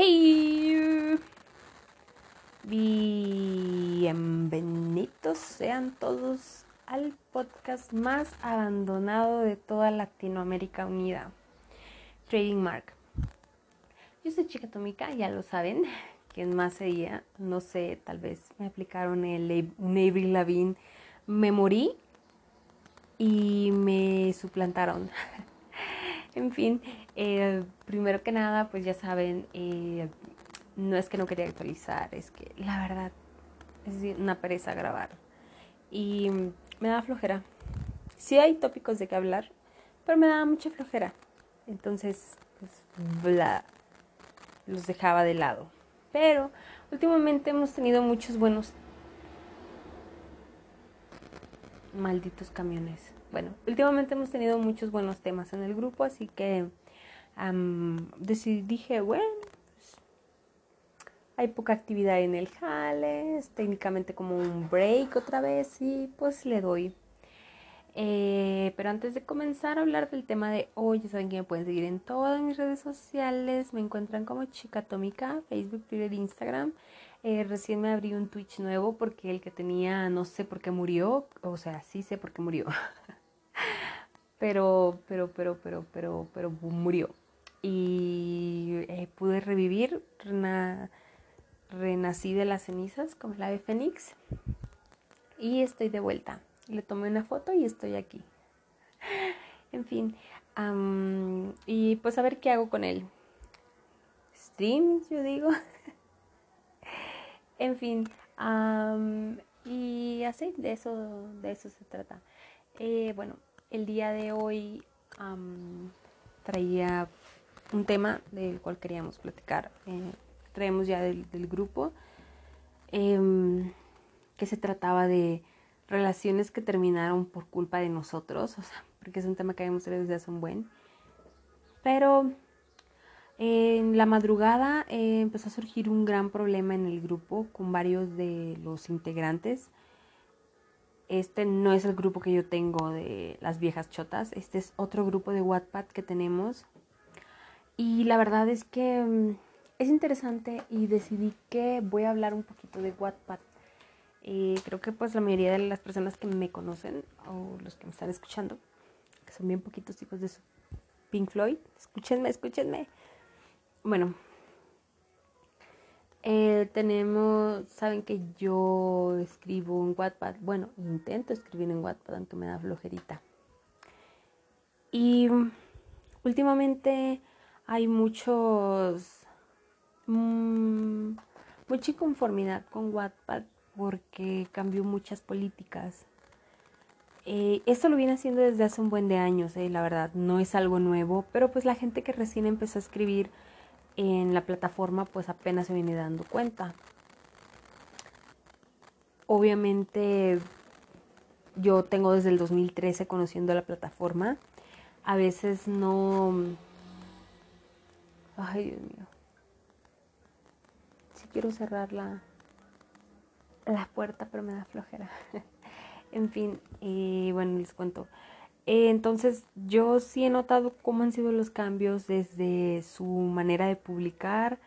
Hey, bienvenidos sean todos al podcast más abandonado de toda Latinoamérica Unida, Trading Mark. Yo soy Chica Tomica, ya lo saben. ¿Quién más sería? No sé, tal vez me aplicaron el un Avril. Me morí y me suplantaron. en fin, eh, primero que nada, pues ya saben, eh, no es que no quería actualizar, es que la verdad es una pereza grabar. Y me da flojera. Sí hay tópicos de qué hablar, pero me da mucha flojera. Entonces, pues, bla, los dejaba de lado. Pero últimamente hemos tenido muchos buenos... Malditos camiones. Bueno, últimamente hemos tenido muchos buenos temas en el grupo, así que decidí, dije, bueno, pues, hay poca actividad en el jale, es técnicamente como un break otra vez y pues le doy. Eh, pero antes de comenzar a hablar del tema de hoy, ya saben que me pueden seguir en todas mis redes sociales. Me encuentran como Chica Atómica, Facebook, Twitter, Instagram. Eh, recién me abrí un Twitch nuevo porque el que tenía no sé por qué murió. O sea, sí sé por qué murió. pero, pero, pero, pero, pero, pero murió y eh, pude revivir, renací de las cenizas como la ave fénix y estoy de vuelta. Le tomé una foto y estoy aquí. En fin, y pues a ver qué hago con él. Streams, yo digo. en fin, y así, de eso, de eso se trata. Eh, bueno, el día de hoy traía un tema del cual queríamos platicar. Eh, traemos ya del, grupo, em, que se trataba de relaciones que terminaron por culpa de nosotros, o sea, porque es un tema que habíamos tenido desde hace un buen. Pero en la madrugada eh, empezó a surgir un gran problema en el grupo con varios de los integrantes. Este no es el grupo que yo tengo de las viejas chotas, este es otro grupo de Wattpad que tenemos y la verdad es que mm, es interesante y decidí que voy a hablar un poquito de Wattpad. Eh, creo que pues la mayoría de las personas que me conocen o los que me están escuchando, que son bien poquitos hijos de su Pink Floyd, escúchenme, escúchenme. Bueno, eh, tenemos, saben que yo escribo en Wattpad, bueno, intento escribir en Wattpad aunque me da flojerita. Y mm, últimamente hay muchos mmm, mucha inconformidad con Wattpad porque cambió muchas políticas. Eh, esto lo viene haciendo desde hace un buen de años, eh, la verdad, no es algo nuevo, pero pues la gente que recién empezó a escribir en la plataforma pues apenas se viene dando cuenta. Obviamente yo tengo desde el 2013 conociendo la plataforma, a veces no Ay, Dios mío. Si quiero cerrar la, la puerta, pero me da flojera. en fin, y bueno, les cuento. Eh, entonces, yo sí he notado cómo han sido los cambios desde su manera de publicar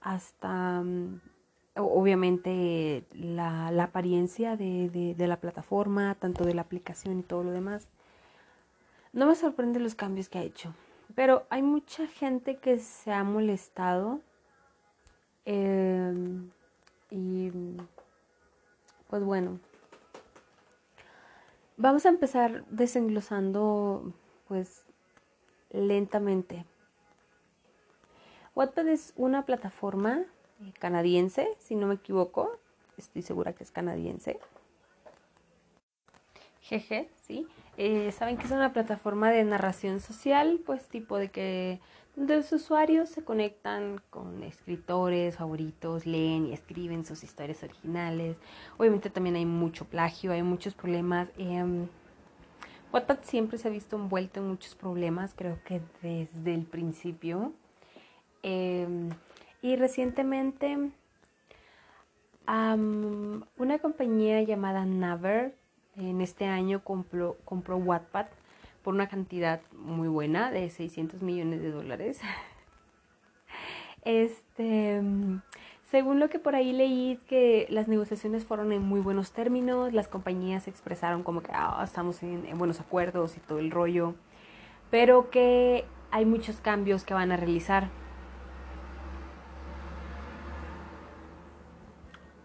hasta, mm, obviamente, la, apariencia de, de la plataforma, tanto de la aplicación y todo lo demás. No me sorprende los cambios que ha hecho. Pero hay mucha gente que se ha molestado. Em, y pues bueno. Vamos a empezar desenglosando pues lentamente. Wattpad es una plataforma eh, canadiense, si no me equivoco. Estoy segura que es canadiense. Jeje, sí. Eh, saben que es una plataforma de narración social, pues tipo de que los usuarios se conectan con escritores favoritos, leen y escriben sus historias originales. Obviamente también hay mucho plagio, hay muchos problemas. Eh, Wattpad siempre se ha visto envuelto en muchos problemas, creo que desde el principio. Em, y recientemente una compañía llamada Naver en este año compró, compró Wattpad por una cantidad muy buena de 600 millones de dólares. este, según lo que por ahí leí, que las negociaciones fueron en muy buenos términos, las compañías expresaron como que ah, estamos en, en buenos acuerdos y todo el rollo, pero que hay muchos cambios que van a realizar.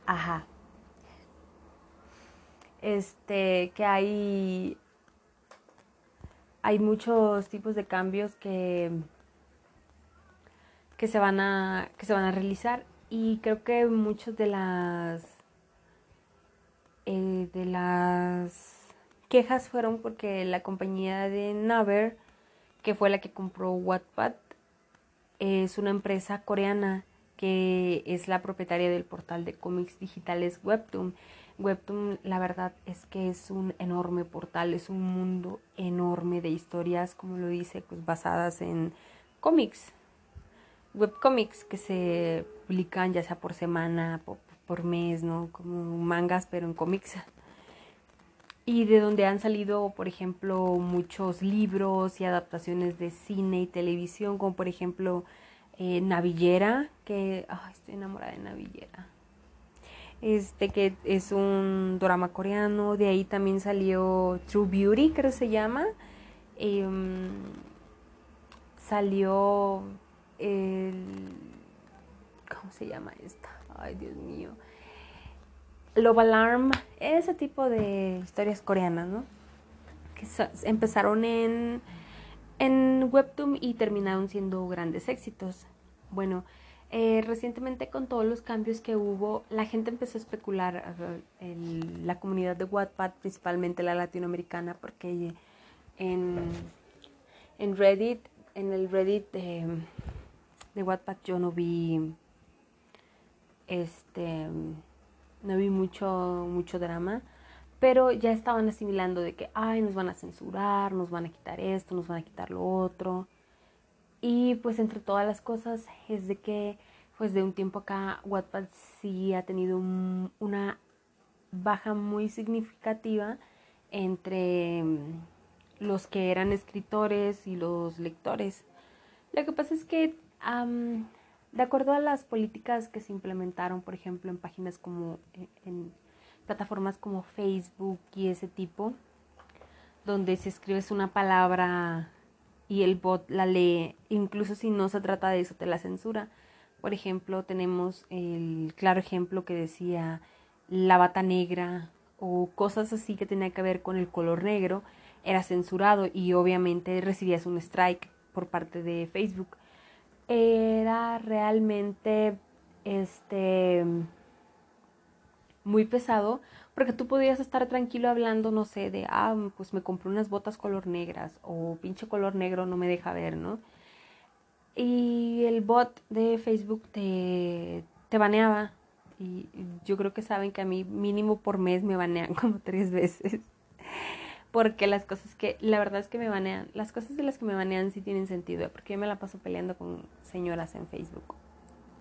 Ajá. Este, que hay hay muchos tipos de cambios que que se van a que se van a realizar. Y creo que muchas de las eh, de las quejas fueron porque la compañía de Naver que fue la que compró Wattpad es una empresa coreana que es la propietaria del portal de cómics digitales Webtoon Webtoon la verdad es que es un enorme portal, es un mundo enorme de historias, como lo dice, pues basadas en cómics, webcomics que se publican ya sea por semana, por, mes, ¿no? Como mangas, pero en cómics. Y de donde han salido, por ejemplo, muchos libros y adaptaciones de cine y televisión, como por ejemplo eh, Navillera, que ay, estoy enamorada de Navillera este que es un drama coreano, de ahí también salió True Beauty, creo que se llama, em, salió el, ¿cómo se llama esta? Ay, Dios mío. Love Alarm, ese tipo de historias coreanas, ¿no? Que empezaron en, en Webtoon y terminaron siendo grandes éxitos. Bueno, eh, recientemente con todos los cambios que hubo, la gente empezó a especular en la comunidad de Wattpad, principalmente la latinoamericana, porque en, en Reddit, en el Reddit de, de Wattpad yo no vi este no vi mucho mucho drama pero ya estaban asimilando de que ay nos van a censurar nos van a quitar esto nos van a quitar lo otro y pues entre todas las cosas es de que pues de un tiempo acá Wattpad sí ha tenido una baja muy significativa entre mm, los que eran escritores y los lectores. Lo que pasa es que de acuerdo a las políticas que se implementaron, por ejemplo, en páginas como en, en plataformas como Facebook y ese tipo, donde si escribes una palabra y el bot la lee, incluso si no se trata de eso, te la censura. Por ejemplo, tenemos el claro ejemplo que decía la bata negra o cosas así que tenía que ver con el color negro, era censurado y obviamente recibías un strike por parte de Facebook. Era realmente este muy pesado porque tú podías estar tranquilo hablando, no sé, de, ah, pues me compré unas botas color negras o pinche color negro no me deja ver, ¿no? Y el bot de Facebook te, te baneaba. Y yo creo que saben que a mí mínimo por mes me banean como tres veces. Porque las cosas que, la verdad es que me banean, las cosas de las que me banean sí tienen sentido, porque yo me la paso peleando con señoras en Facebook.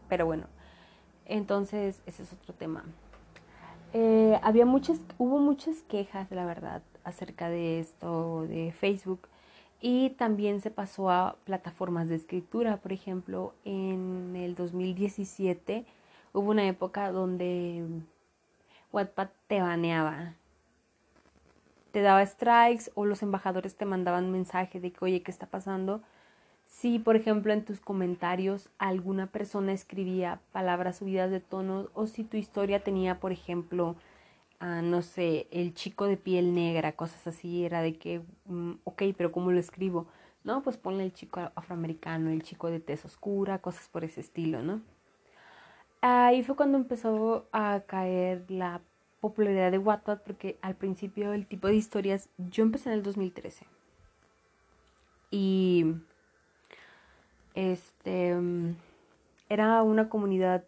Pero bueno, entonces ese es otro tema. Eh, había muchas, hubo muchas quejas, la verdad, acerca de esto de Facebook y también se pasó a plataformas de escritura. Por ejemplo, en el 2017 hubo una época donde Wattpad te baneaba, te daba strikes o los embajadores te mandaban mensaje de que, oye, ¿qué está pasando? Si, por ejemplo, en tus comentarios alguna persona escribía palabras subidas de tono o si tu historia tenía, por ejemplo, no sé, el chico de piel negra, cosas así, era de que, mm, ok, pero ¿cómo lo escribo? No, pues ponle el chico afroamericano, el chico de tez oscura, cosas por ese estilo, ¿no? Ahí fue cuando empezó a caer la popularidad de Wattpad porque al principio el tipo de historias, yo empecé en el 2013 y este era una comunidad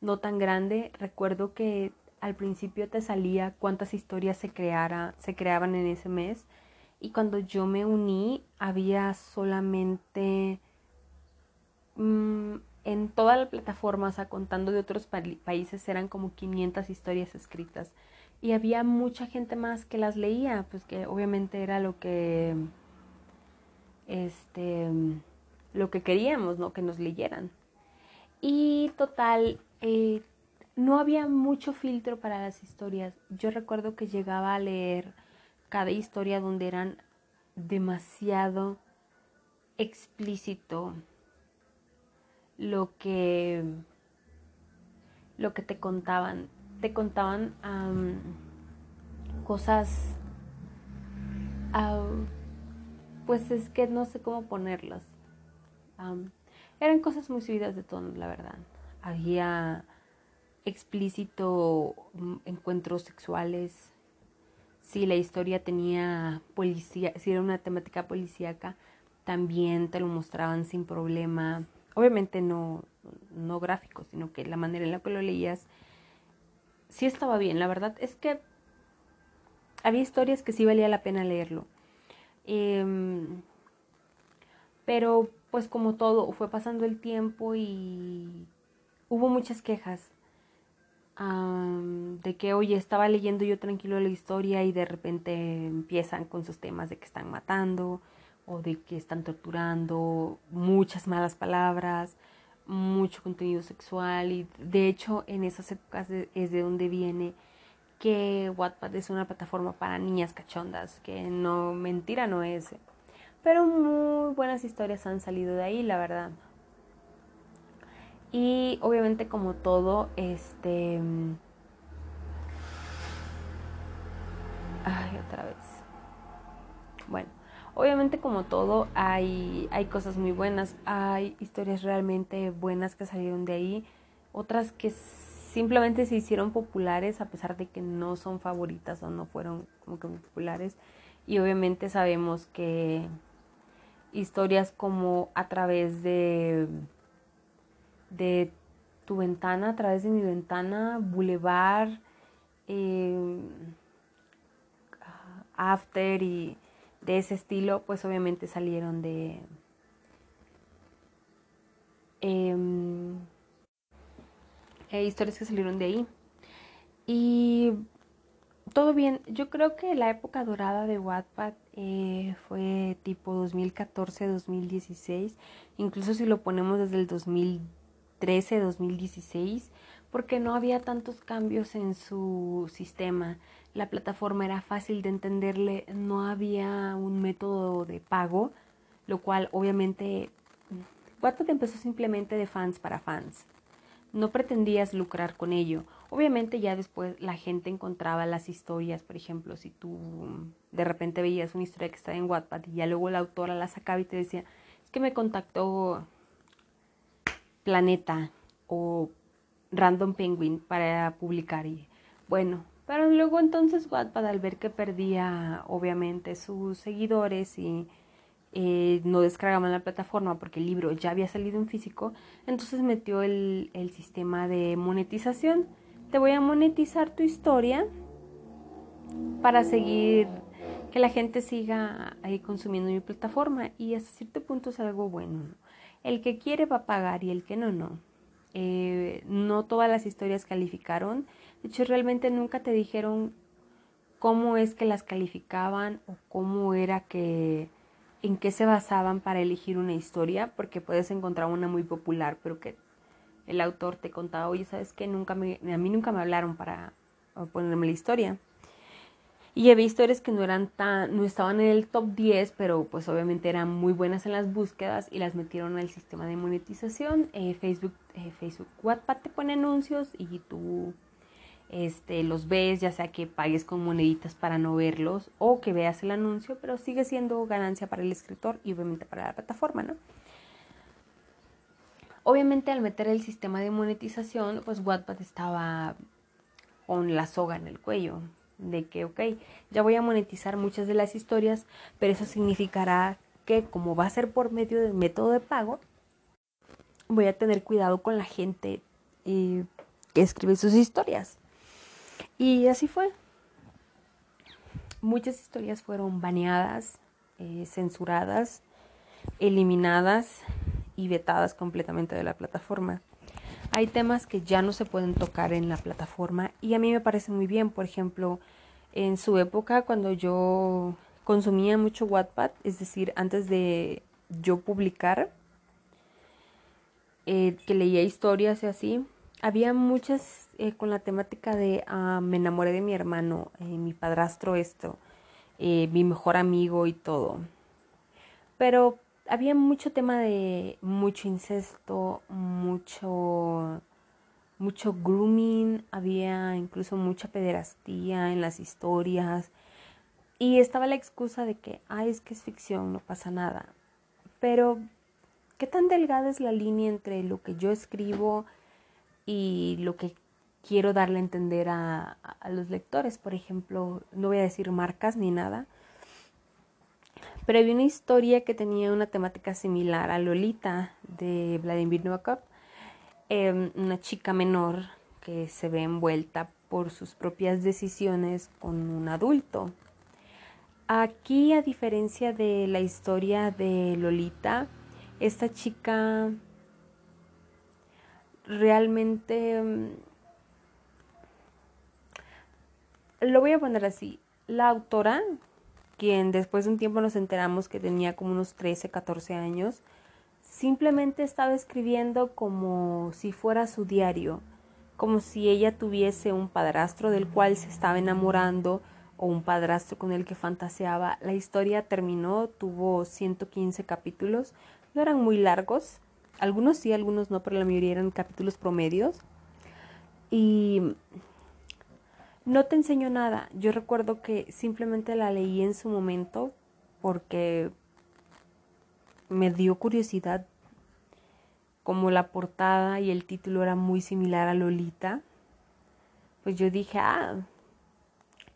no tan grande. Recuerdo que al principio te salía cuántas historias se creara, se creaban en ese mes y cuando yo me uní había solamente mm, en toda la plataforma, o sea, contando de otros países, eran como 500 historias escritas y había mucha gente más que las leía, pues que obviamente era lo que este lo que queríamos, ¿no? Que nos leyeran. Y total, eh, no había mucho filtro para las historias. Yo recuerdo que llegaba a leer cada historia donde eran demasiado explícito lo que lo que te contaban te contaban cosas pues es que no sé cómo ponerlas eran cosas muy subidas de tono la verdad había explícito mm, encuentros sexuales si la historia tenía policía si era una temática policíaca también te lo mostraban sin problema obviamente no no gráfico sino que la manera en la que lo leías sí estaba bien. La verdad es que había historias que sí valía la pena leerlo. Em, pero pues como todo, fue pasando el tiempo y hubo muchas quejas de que, oye, estaba leyendo yo tranquilo la historia y de repente empiezan con sus temas de que están matando o de que están torturando, muchas malas palabras mucho contenido sexual y de hecho en esas épocas es de donde viene que Wattpad es una plataforma para niñas cachondas, que no mentira no es. Pero muy buenas historias han salido de ahí, la verdad. Y obviamente como todo, este... Ay, otra vez. Bueno, Obviamente como todo hay, hay cosas muy buenas, hay historias realmente buenas que salieron de ahí, otras que simplemente se hicieron populares a pesar de que no son favoritas o no fueron como que populares. Y obviamente sabemos que historias como a través de, de tu ventana, a través de mi ventana, Boulevard, eh, After y de ese estilo, pues obviamente salieron de... Em, eh, historias que salieron de ahí. Y todo bien. Yo creo que la época dorada de Wattpad eh, fue tipo 2014-2016. Incluso si lo ponemos desde el 2013-2016. Porque no había tantos cambios en su sistema la plataforma era fácil de entenderle, no había un método de pago, lo cual obviamente Wattpad empezó simplemente de fans para fans. No pretendías lucrar con ello. Obviamente ya después la gente encontraba las historias, por ejemplo, si tú de repente veías una historia que estaba en Wattpad y ya luego la autora la sacaba y te decía, es que me contactó Planeta o Random Penguin para publicar y bueno, pero luego entonces Wattpad al ver que perdía obviamente sus seguidores y eh, no descargaban la plataforma porque el libro ya había salido en físico, entonces metió el, el sistema de monetización. Te voy a monetizar tu historia para seguir que la gente siga ahí consumiendo mi plataforma y hasta cierto punto es algo bueno. El que quiere va a pagar y el que no, no. Eh, no todas las historias calificaron de hecho, realmente nunca te dijeron cómo es que las calificaban o cómo era que, en qué se basaban para elegir una historia, porque puedes encontrar una muy popular, pero que el autor te contaba, oye, ¿sabes qué? Nunca me, a mí nunca me hablaron para ponerme la historia. Y había historias que no eran tan, no estaban en el top 10, pero pues obviamente eran muy buenas en las búsquedas y las metieron al sistema de monetización. Eh, Facebook, eh, Facebook Wattpad te pone anuncios y tú este, los ves, ya sea que pagues con moneditas para no verlos o que veas el anuncio, pero sigue siendo ganancia para el escritor y obviamente para la plataforma, ¿no? Obviamente al meter el sistema de monetización, pues Wattpad estaba con la soga en el cuello, de que, ok, ya voy a monetizar muchas de las historias, pero eso significará que como va a ser por medio del método de pago, voy a tener cuidado con la gente eh, que escribe sus historias. Y así fue. Muchas historias fueron baneadas, eh, censuradas, eliminadas y vetadas completamente de la plataforma. Hay temas que ya no se pueden tocar en la plataforma y a mí me parece muy bien. Por ejemplo, en su época cuando yo consumía mucho Wattpad, es decir, antes de yo publicar, eh, que leía historias y así, había muchas eh, con la temática de ah, me enamoré de mi hermano, eh, mi padrastro esto, mi mejor amigo y todo. Pero había mucho tema de mucho incesto, mucho mucho grooming, había incluso mucha pederastía en las historias y estaba la excusa de que, ay, es que es ficción, no pasa nada. Pero, ¿qué tan delgada es la línea entre lo que yo escribo y lo que quiero darle a entender a, a los lectores? Por ejemplo, no voy a decir marcas ni nada, pero había una historia que tenía una temática similar a Lolita de Vladimir Nabokov Em, una chica menor que se ve envuelta por sus propias decisiones con un adulto. Aquí, a diferencia de la historia de Lolita, esta chica realmente... Em, lo voy a poner así. La autora, quien después de un tiempo nos enteramos que tenía como unos 13, 14 años, simplemente estaba escribiendo como si fuera su diario, como si ella tuviese un padrastro del cual se estaba enamorando o un padrastro con el que fantaseaba. La historia terminó, tuvo 115 capítulos, no eran muy largos, algunos sí, algunos no, pero la mayoría eran capítulos promedios. Y no te enseño nada. Yo recuerdo que simplemente la leí en su momento porque me dio curiosidad como la portada y el título era muy similar a Lolita, pues yo dije, ah,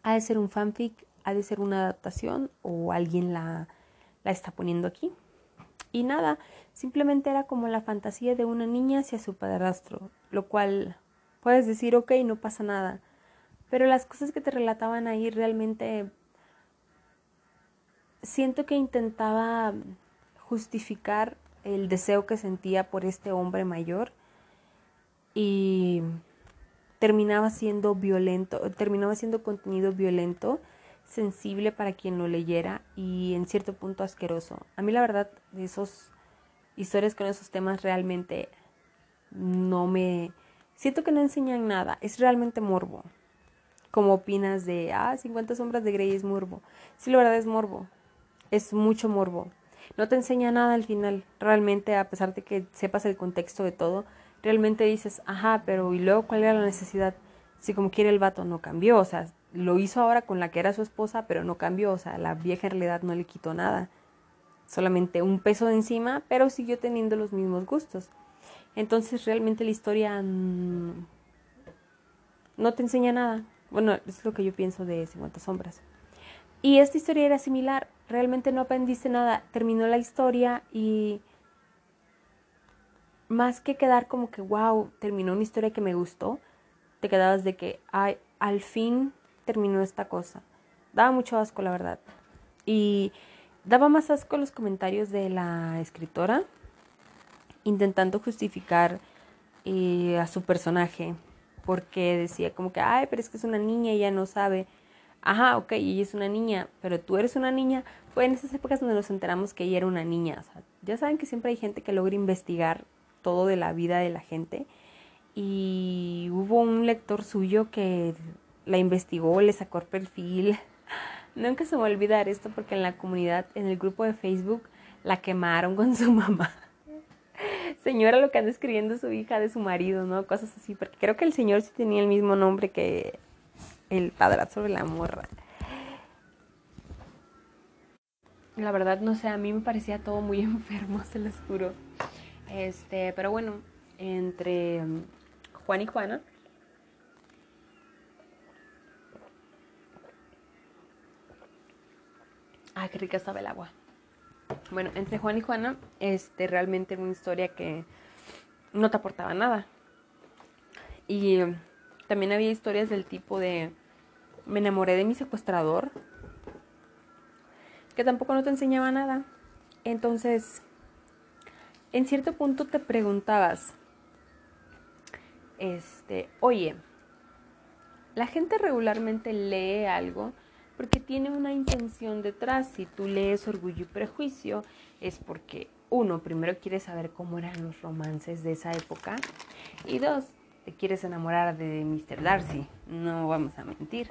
ha de ser un fanfic, ha de ser una adaptación o alguien la, la está poniendo aquí. Y nada, simplemente era como la fantasía de una niña hacia su padrastro, lo cual puedes decir, ok, no pasa nada. Pero las cosas que te relataban ahí realmente siento que intentaba justificar el deseo que sentía por este hombre mayor y terminaba siendo violento, terminaba siendo contenido violento, sensible para quien lo leyera y en cierto punto asqueroso. A mí la verdad esos historias con esos temas realmente no me siento que no enseñan nada, es realmente morbo. Como opinas de, ah, 50 sombras de Grey es morbo. Sí, la verdad es morbo. Es mucho morbo no te enseña nada al final. Realmente, a pesar de que sepas el contexto de todo, realmente dices, ajá, pero ¿y luego cuál era la necesidad? Si como quiere el vato no cambió, o sea, lo hizo ahora con la que era su esposa, pero no cambió, o sea, la vieja en realidad no le quitó nada. Solamente un peso de encima, pero siguió teniendo los mismos gustos. Entonces, realmente la historia no te enseña nada. Bueno, es lo que yo pienso de 50 sombras. Y esta historia era similar, realmente no aprendiste nada, terminó la historia y más que quedar como que, wow, terminó una historia que me gustó, te quedabas de que, ay, al fin terminó esta cosa. Daba mucho asco, la verdad. Y daba más asco los comentarios de la escritora, intentando justificar eh, a su personaje, porque decía como que, ay, pero es que es una niña y ella no sabe ajá, ok, ella es una niña, pero tú eres una niña. Fue en esas épocas donde nos enteramos que ella era una niña. O sea, ya saben que siempre hay gente que logra investigar todo de la vida de la gente. Y hubo un lector suyo que la investigó, le sacó el perfil. Nunca se me va a olvidar esto porque en la comunidad, en el grupo de Facebook, la quemaron con su mamá. Señora, lo que anda escribiendo su hija de su marido, ¿no? Cosas así, porque creo que el señor sí tenía el mismo nombre que el padrazo de la morra. La verdad, no sé, a mí me parecía todo muy enfermo, se los juro. Este, pero bueno, entre um, Juan y Juana. Ah, qué rica estaba el agua. Bueno, entre Juan y Juana, este, realmente era una historia que no te aportaba nada. Y um, también había historias del tipo de me enamoré de mi secuestrador, que tampoco no te enseñaba nada. Entonces, en cierto punto te preguntabas, este, oye, la gente regularmente lee algo porque tiene una intención detrás. Si tú lees Orgullo y Prejuicio, es porque uno, primero quieres saber cómo eran los romances de esa época. Y dos, te quieres enamorar de Mr. Darcy. No vamos a mentir.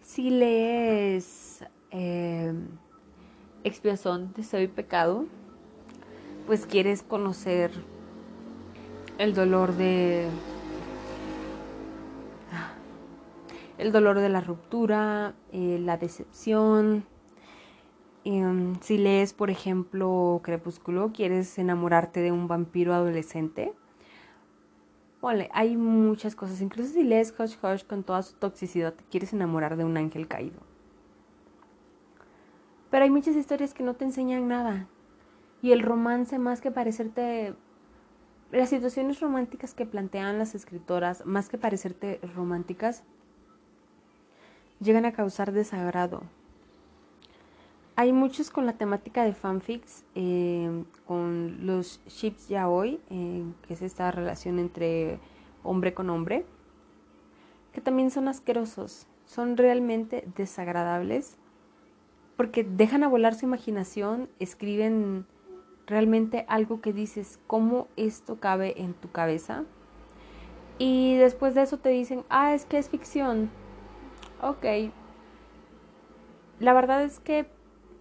Si lees eh, Expiación de Soy Pecado, pues quieres conocer el dolor de el dolor de la ruptura, eh, la decepción. Em, si lees, por ejemplo, Crepúsculo, quieres enamorarte de un vampiro adolescente. Vale, hay muchas cosas. Incluso si lees Hush Hush con toda su toxicidad, te quieres enamorar de un ángel caído. Pero hay muchas historias que no te enseñan nada. Y el romance, más que parecerte las situaciones románticas que plantean las escritoras, más que parecerte románticas, llegan a causar desagrado. Hay muchos con la temática de fanfics, eh, con los ships ya hoy, eh, que es esta relación entre hombre con hombre, que también son asquerosos, son realmente desagradables, porque dejan a volar su imaginación, escriben realmente algo que dices, ¿cómo esto cabe en tu cabeza? Y después de eso te dicen, ah, es que es ficción, Ok. La verdad es que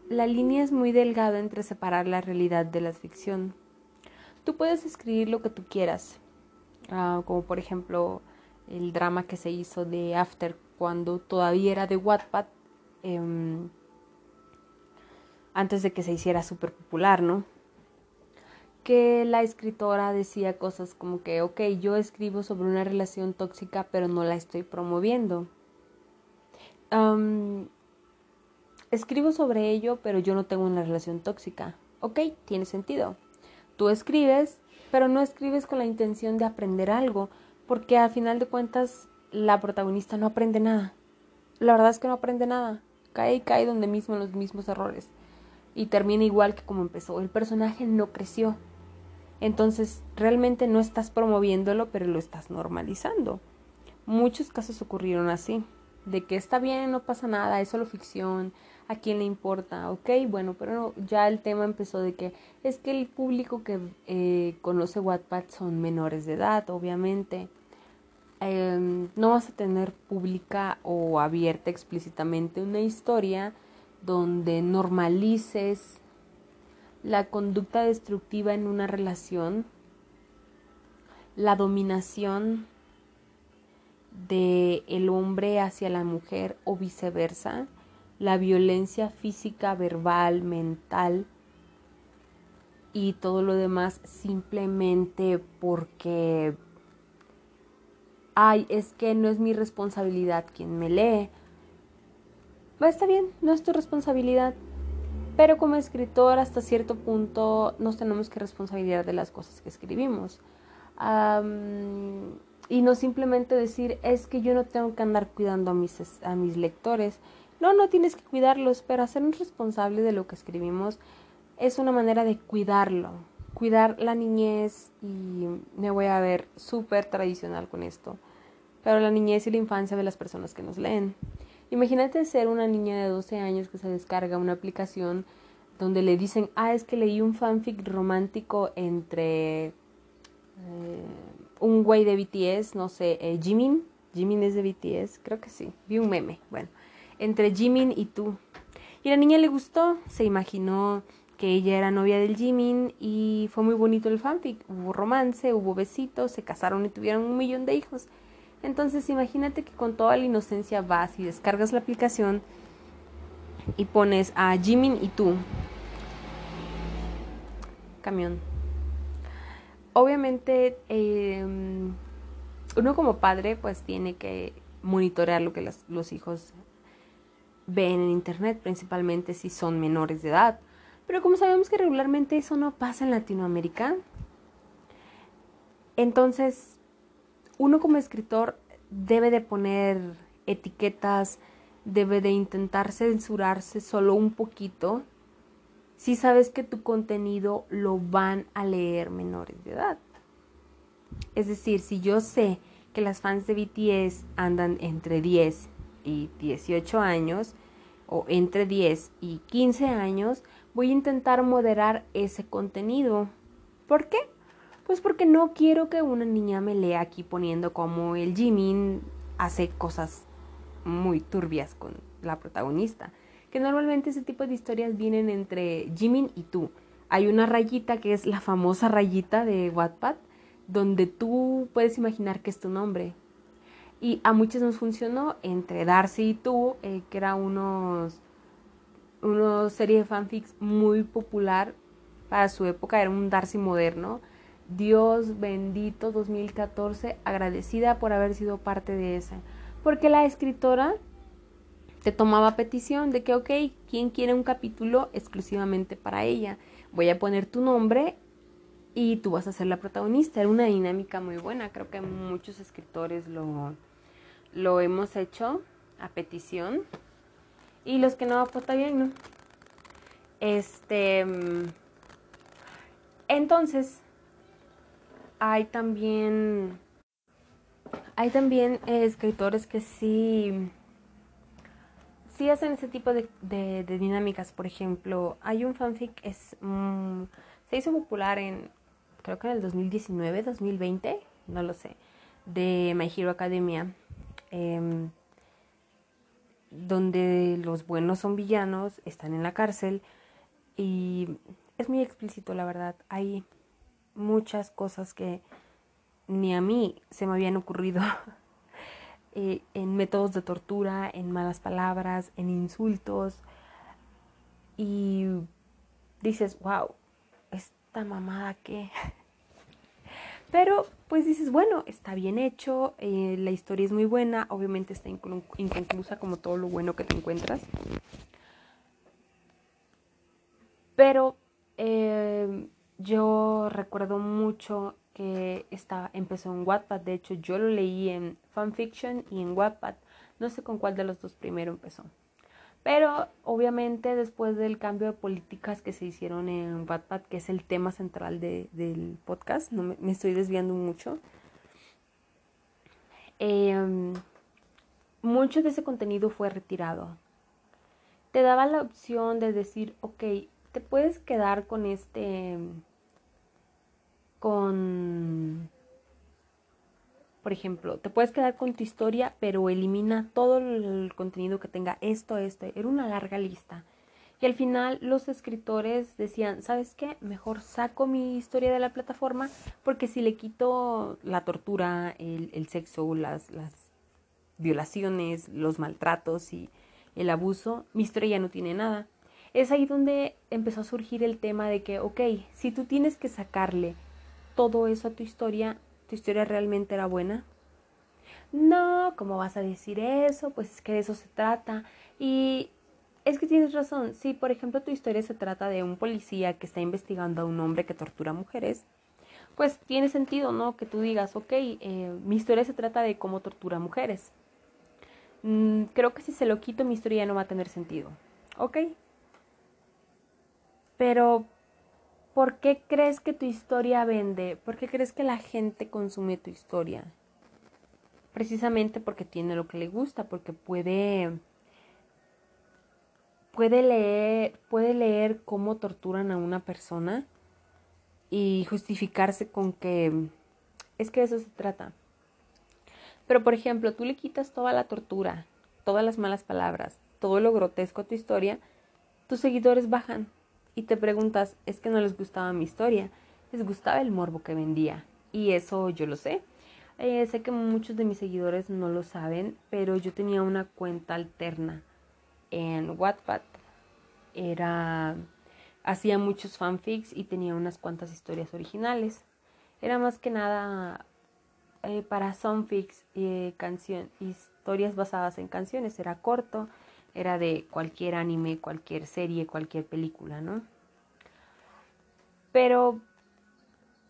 la línea es muy delgada entre separar la realidad de la ficción. Tú puedes escribir lo que tú quieras, ah, como por ejemplo el drama que se hizo de After cuando todavía era de Wattpad, em, antes de que se hiciera súper popular, ¿no? Que la escritora decía cosas como que, ok, yo escribo sobre una relación tóxica, pero no la estoy promoviendo escribo sobre ello, pero yo no tengo una relación tóxica. Ok, tiene sentido. Tú escribes, pero no escribes con la intención de aprender algo, porque al final de cuentas la protagonista no aprende nada. La verdad es que no aprende nada. Cae y cae donde mismo los mismos errores. Y termina igual que como empezó. El personaje no creció. Entonces, realmente no estás promoviéndolo, pero lo estás normalizando. Muchos casos ocurrieron así de que está bien, no pasa nada, es solo ficción, a quién le importa, ok, bueno, pero ya el tema empezó de que es que el público que eh, conoce Wattpad son menores de edad, obviamente. Em, no vas a tener pública o abierta explícitamente una historia donde normalices la conducta destructiva en una relación, la dominación de el hombre hacia la mujer o viceversa, la violencia física, verbal, mental y todo lo demás simplemente porque ay, es que no es mi responsabilidad quien me lee. Va, está bien, no es tu responsabilidad. Pero como escritor, hasta cierto punto, nos tenemos que responsabilizar de las cosas que escribimos y no simplemente decir es que yo no tengo que andar cuidando a mis, a mis lectores. No, no tienes que cuidarlos, pero hacernos responsables de lo que escribimos es una manera de cuidarlo, cuidar la niñez y me voy a ver súper tradicional con esto, pero la niñez y la infancia de las personas que nos leen. Imagínate ser una niña de 12 años que se descarga una aplicación donde le dicen, ah, es que leí un fanfic romántico entre... Eh, un güey de BTS, no sé, eh, Jimin. Jimin es de BTS, creo que sí. Vi un meme, bueno, entre Jimin y tú. Y la niña le gustó, se imaginó que ella era novia del Jimin y fue muy bonito el fanfic. Hubo romance, hubo besitos, se casaron y tuvieron un millón de hijos. Entonces imagínate que con toda la inocencia vas y descargas la aplicación y pones a Jimin y tú. Camión obviamente em, uno como padre pues tiene que monitorear lo que los hijos ven en internet, principalmente si son menores de edad. Pero como sabemos que regularmente eso no pasa en Latinoamérica, entonces uno como escritor debe de poner etiquetas, debe de intentar censurarse solo un poquito si sabes que tu contenido lo van a leer menores de edad. Es decir, si yo sé que las fans de BTS andan entre 10 y 18 años, o entre 10 y 15 años, voy a intentar moderar ese contenido. ¿Por qué? Pues porque no quiero que una niña me lea aquí poniendo como el Jimin hace cosas muy turbias con la protagonista. Que normalmente ese tipo de historias vienen entre Jimin y tú. Hay una rayita que es la famosa rayita de Wattpad, donde tú puedes imaginar que es tu nombre. Y a muchos nos funcionó entre Darcy y tú, eh, que era unos, una serie de fanfics muy popular para su época, era un Darcy moderno. Dios bendito 2014, agradecida por haber sido parte de esa. Porque la escritora te tomaba petición de que, ok, ¿quién quiere un capítulo exclusivamente para ella? Voy a poner tu nombre y tú vas a ser la protagonista. Era una dinámica muy buena. Creo que muchos escritores lo, lo hemos hecho a petición. Y los que no, pues bien, ¿no? Este. Entonces, hay también. Hay también escritores que sí. Sí hacen ese tipo de, dinámicas. Por ejemplo, hay un fanfic, es, mm, se hizo popular en creo que en el 2019, 2020, no lo sé, de My Hero Academia, em, donde los buenos son villanos, están en la cárcel y es muy explícito, la verdad. Hay muchas cosas que ni a mí se me habían ocurrido. Eh, en métodos de tortura, en malas palabras, en insultos. Y dices, wow, esta mamada que... Pero pues dices, bueno, está bien hecho, eh, la historia es muy buena, obviamente está inconclusa como todo lo bueno que te encuentras. Pero eh, yo recuerdo mucho que empezó en Wattpad, de hecho yo lo leí en fanfiction y en Wattpad, no sé con cuál de los dos primero empezó. Pero obviamente después del cambio de políticas que se hicieron en Wattpad, que es el tema central del podcast, no me, estoy desviando mucho, em, mucho de ese contenido fue retirado. Te daba la opción de decir, ok, te puedes quedar con este, con por ejemplo, te puedes quedar con tu historia, pero elimina todo el contenido que tenga esto, esto. Era una larga lista. Y al final los escritores decían, ¿sabes qué? Mejor saco mi historia de la plataforma porque si le quito la tortura, el, sexo, las, las violaciones, los maltratos y el abuso, mi historia ya no tiene nada. Es ahí donde empezó a surgir el tema de que, ok, si tú tienes que sacarle todo eso a tu historia, ¿Tu historia realmente era buena? No, ¿cómo vas a decir eso? Pues es que de eso se trata. Y es que tienes razón. Si, por ejemplo, tu historia se trata de un policía que está investigando a un hombre que tortura mujeres, pues tiene sentido, ¿no? Que tú digas, ok, eh, mi historia se trata de cómo tortura mujeres. Mm, creo que si se lo quito, mi historia ya no va a tener sentido. ¿Ok? Pero ¿Por qué crees que tu historia vende? ¿Por qué crees que la gente consume tu historia? Precisamente porque tiene lo que le gusta, porque puede puede leer, puede leer cómo torturan a una persona y justificarse con que es que de eso se trata. Pero por ejemplo, tú le quitas toda la tortura, todas las malas palabras, todo lo grotesco a tu historia, tus seguidores bajan y te preguntas, es que no les gustaba mi historia, les gustaba el morbo que vendía. Y eso yo lo sé. Eh, sé que muchos de mis seguidores no lo saben, pero yo tenía una cuenta alterna en Wattpad. Era hacía muchos fanfics y tenía unas cuantas historias originales. Era más que nada eh, para fanfics y canción, historias basadas en canciones. Era corto, era de cualquier anime, cualquier serie, cualquier película, ¿no? Pero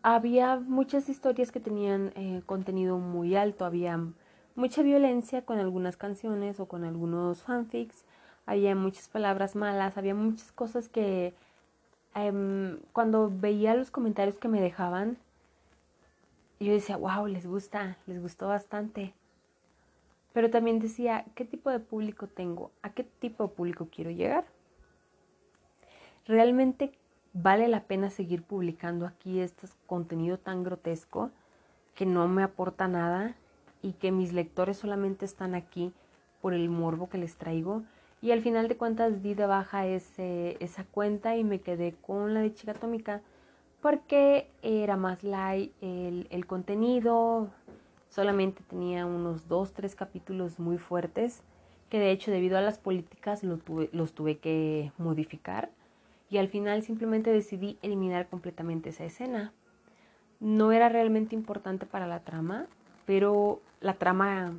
había muchas historias que tenían eh, contenido muy alto, había mucha violencia con algunas canciones o con algunos fanfics, había muchas palabras malas, había muchas cosas que em, cuando veía los comentarios que me dejaban, yo decía, wow, les gusta, les gustó bastante. Pero también decía, ¿qué tipo de público tengo? ¿A qué tipo de público quiero llegar? realmente vale la pena seguir publicando aquí este contenido tan grotesco que no me aporta nada y que mis lectores solamente están aquí por el morbo que les traigo. Y al final de cuentas di de baja ese, esa cuenta y me quedé con la de Chica Atómica porque era más light el, el contenido, solamente tenía unos dos, tres capítulos muy fuertes que de hecho debido a las políticas los tuve que modificar y al final simplemente decidí eliminar completamente esa escena. No era realmente importante para la trama, pero la trama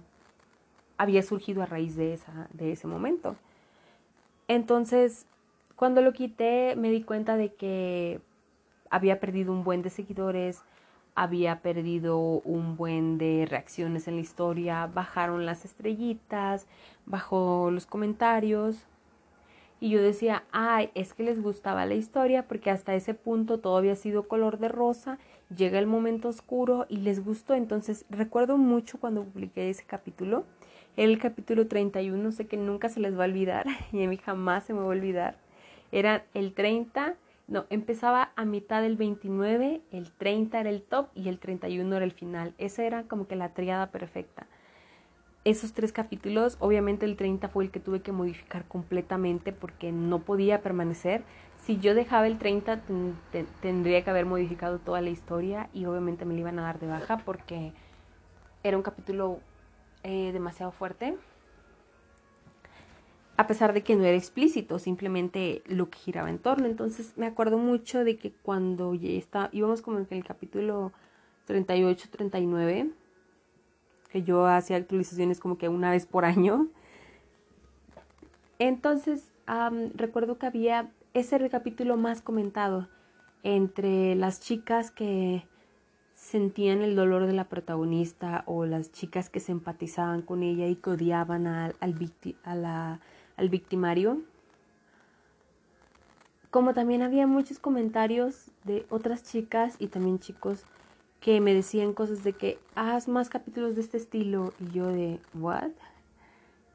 había surgido a raíz de, esa, de ese momento. Entonces, cuando lo quité, me di cuenta de que había perdido un buen de seguidores, había perdido un buen de reacciones en la historia, bajaron las estrellitas, bajó los comentarios. Y yo decía, ay, es que les gustaba la historia porque hasta ese punto todo había sido color de rosa, llega el momento oscuro y les gustó. Entonces recuerdo mucho cuando publiqué ese capítulo, el capítulo 31, sé que nunca se les va a olvidar y a mí jamás se me va a olvidar. Era el 30 no, empezaba a mitad del 29, el 30 era el top y el 31 era el final. Esa era como que la triada perfecta. Esos tres capítulos, obviamente el 30 fue el que tuve que modificar completamente porque no podía permanecer. Si yo dejaba el 30 tendría que haber modificado toda la historia y obviamente me lo iban a dar de baja porque era un capítulo eh, demasiado fuerte a pesar de que no era explícito, simplemente lo que giraba en torno. Entonces me acuerdo mucho de que cuando ya está, íbamos como en el capítulo 38, 39, que yo hacía actualizaciones como que una vez por año. Entonces recuerdo que había ese el capítulo más comentado entre las chicas que sentían el dolor de la protagonista o las chicas que se empatizaban con ella y que odiaban al, al a la al victimario. Como también había muchos comentarios de otras chicas y también chicos que me decían cosas de que haz más capítulos de este estilo y yo de what?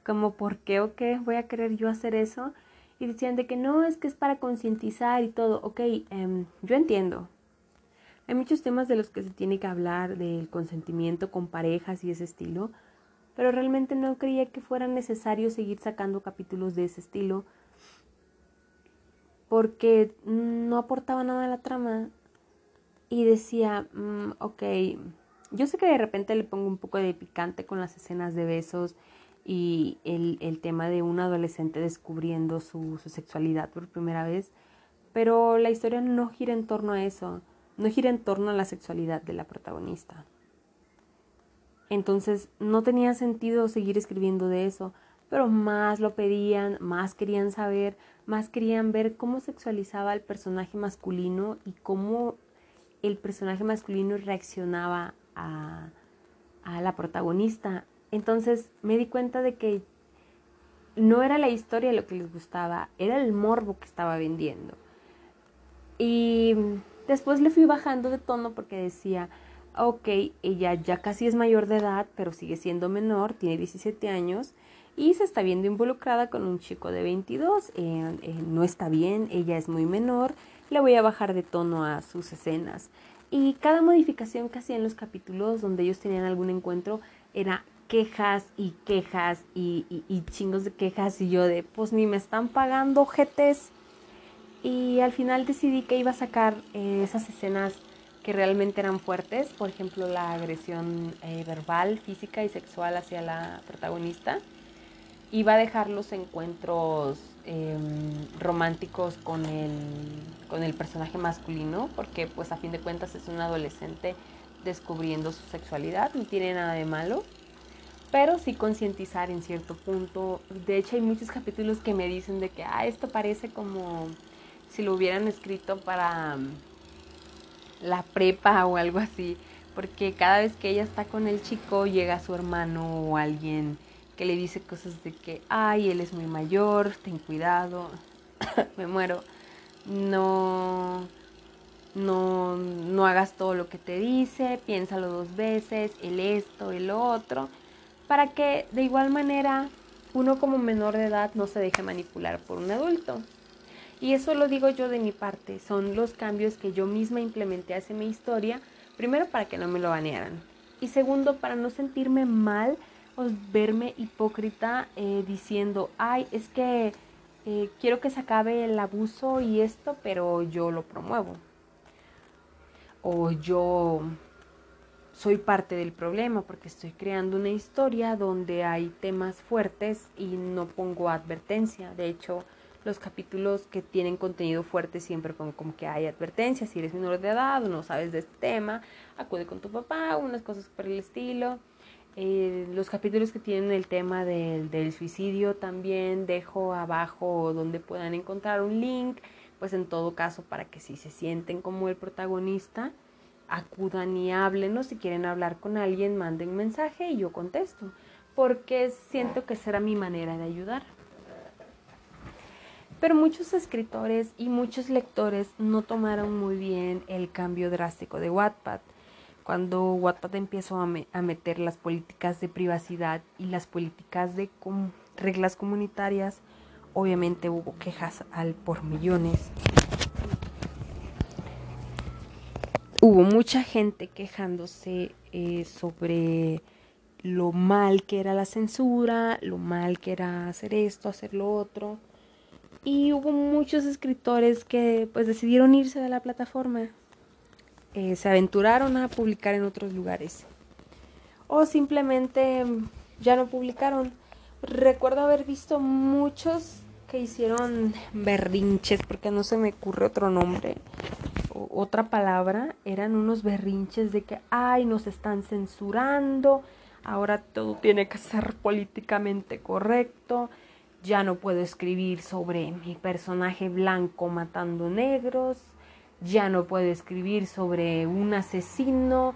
Como por qué o qué voy a querer yo hacer eso y decían de que no es que es para concientizar y todo. Ok, em, yo entiendo. Hay muchos temas de los que se tiene que hablar del consentimiento con parejas y ese estilo, pero realmente no creía que fuera necesario seguir sacando capítulos de ese estilo porque no aportaba nada a la trama y decía, mm, ok, yo sé que de repente le pongo un poco de picante con las escenas de besos y el, tema de un adolescente descubriendo su, su sexualidad por primera vez, pero la historia no gira en torno a eso, no gira en torno a la sexualidad de la protagonista. Entonces no tenía sentido seguir escribiendo de eso, pero más lo pedían, más querían saber, más querían ver cómo sexualizaba el personaje masculino y cómo el personaje masculino reaccionaba a, a la protagonista. Entonces me di cuenta de que no era la historia lo que les gustaba, era el morbo que estaba vendiendo. Y después le fui bajando de tono porque decía, ok, ella ya casi es mayor de edad, pero sigue siendo menor, tiene 17 años y se está viendo involucrada con un chico de 22. Eh, eh, no está bien, ella es muy menor, le voy a bajar de tono a sus escenas. Y cada modificación que hacía en los capítulos donde ellos tenían algún encuentro era quejas y quejas y, chingos de quejas y yo de, pues ni me están pagando, jetes. Y al final decidí que iba a sacar eh, esas escenas que realmente eran fuertes, por ejemplo la agresión eh, verbal, física y sexual hacia la protagonista, iba a dejar los encuentros em, románticos con el, con el personaje masculino, porque pues a fin de cuentas es un adolescente descubriendo su sexualidad, no tiene nada de malo, pero sí concientizar en cierto punto. De hecho hay muchos capítulos que me dicen de que, ah, esto parece como si lo hubieran escrito para la prepa o algo así, porque cada vez que ella está con el chico llega su hermano o alguien que le dice cosas de que, ay, él es muy mayor, ten cuidado, me muero, no, no, no hagas todo lo que te dice, piénsalo dos veces, el esto, el otro, para que de igual manera uno como menor de edad no se deje manipular por un adulto. Y eso lo digo yo de mi parte, son los cambios que yo misma implementé hacia mi historia, primero para que no me lo banearan y segundo para no sentirme mal o verme hipócrita eh, diciendo, ay, es que eh, quiero que se acabe el abuso y esto, pero yo lo promuevo. O yo soy parte del problema porque estoy creando una historia donde hay temas fuertes y no pongo advertencia. De hecho, los capítulos que tienen contenido fuerte siempre pongo como que hay advertencias. Si eres menor de edad o no sabes de este tema, acude con tu papá, unas cosas por el estilo. Eh, los capítulos que tienen el tema del, del suicidio también dejo abajo donde puedan encontrar un link, pues en todo caso para que si se sienten como el protagonista, acudan y hablen o si quieren hablar con alguien, manden mensaje y yo contesto, porque siento que será mi manera de ayudar. Pero muchos escritores y muchos lectores no tomaron muy bien el cambio drástico de Wattpad. Cuando Wattpad empezó a, meter las políticas de privacidad y las políticas de reglas comunitarias, obviamente hubo quejas al por millones. hubo mucha gente quejándose eh, sobre lo mal que era la censura, lo mal que era hacer esto, hacer lo otro. Y hubo muchos escritores que pues decidieron irse de la plataforma. Eh, se aventuraron a publicar en otros lugares. O simplemente ya no publicaron. Recuerdo haber visto muchos que hicieron berrinches, porque no se me ocurre otro nombre, otra palabra, eran unos berrinches de que, ay, nos están censurando, ahora todo tiene que ser políticamente correcto, ya no puedo escribir sobre mi personaje blanco matando negros, ya no puedo escribir sobre un asesino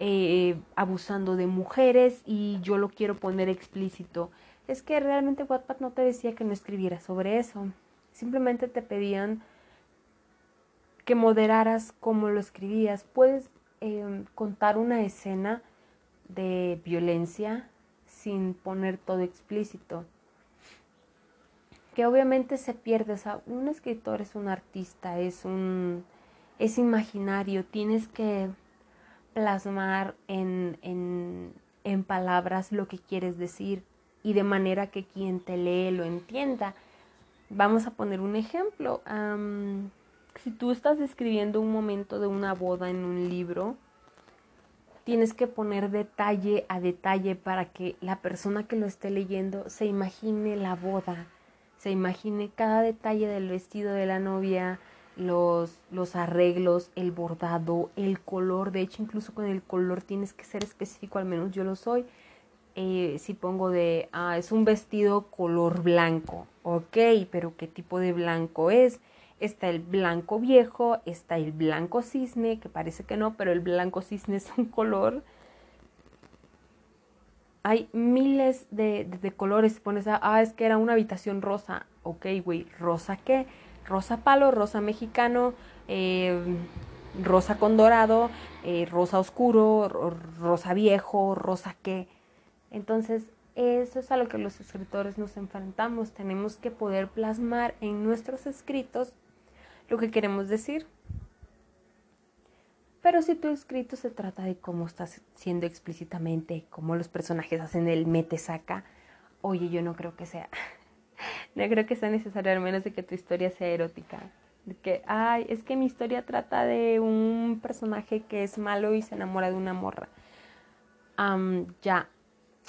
eh, abusando de mujeres y yo lo quiero poner explícito. Es que realmente Wattpad no te decía que no escribieras sobre eso, simplemente te pedían que moderaras cómo lo escribías. Puedes em, contar una escena de violencia sin poner todo explícito. Que obviamente se pierde. O sea, un escritor es un artista, es un. es imaginario. Tienes que plasmar en, en, en palabras lo que quieres decir y de manera que quien te lee lo entienda. Vamos a poner un ejemplo si tú estás escribiendo un momento de una boda en un libro, tienes que poner detalle a detalle para que la persona que lo esté leyendo se imagine la boda, se imagine cada detalle del vestido de la novia, los, los arreglos, el bordado, el color. De hecho, incluso con el color tienes que ser específico, al menos yo lo soy. Eh, si pongo de, ah, es un vestido color blanco, ok, pero ¿qué tipo de blanco es? Está el blanco viejo, está el blanco cisne, que parece que no, pero el blanco cisne es un color. Hay miles de, colores. Pones, a, ah, es que era una habitación rosa. Ok, güey, ¿rosa qué? Rosa palo, rosa mexicano, eh, rosa con dorado, eh, rosa oscuro, rosa viejo, rosa qué. Entonces, eso es a lo que los escritores nos enfrentamos. Tenemos que poder plasmar en nuestros escritos lo que queremos decir. Pero si tu escrito se trata de cómo estás siendo explícitamente, cómo los personajes hacen el mete saca, oye, yo no creo que sea, no creo que sea necesario al menos de que tu historia sea erótica. De que, ay, es que mi historia trata de un personaje que es malo y se enamora de una morra. ya,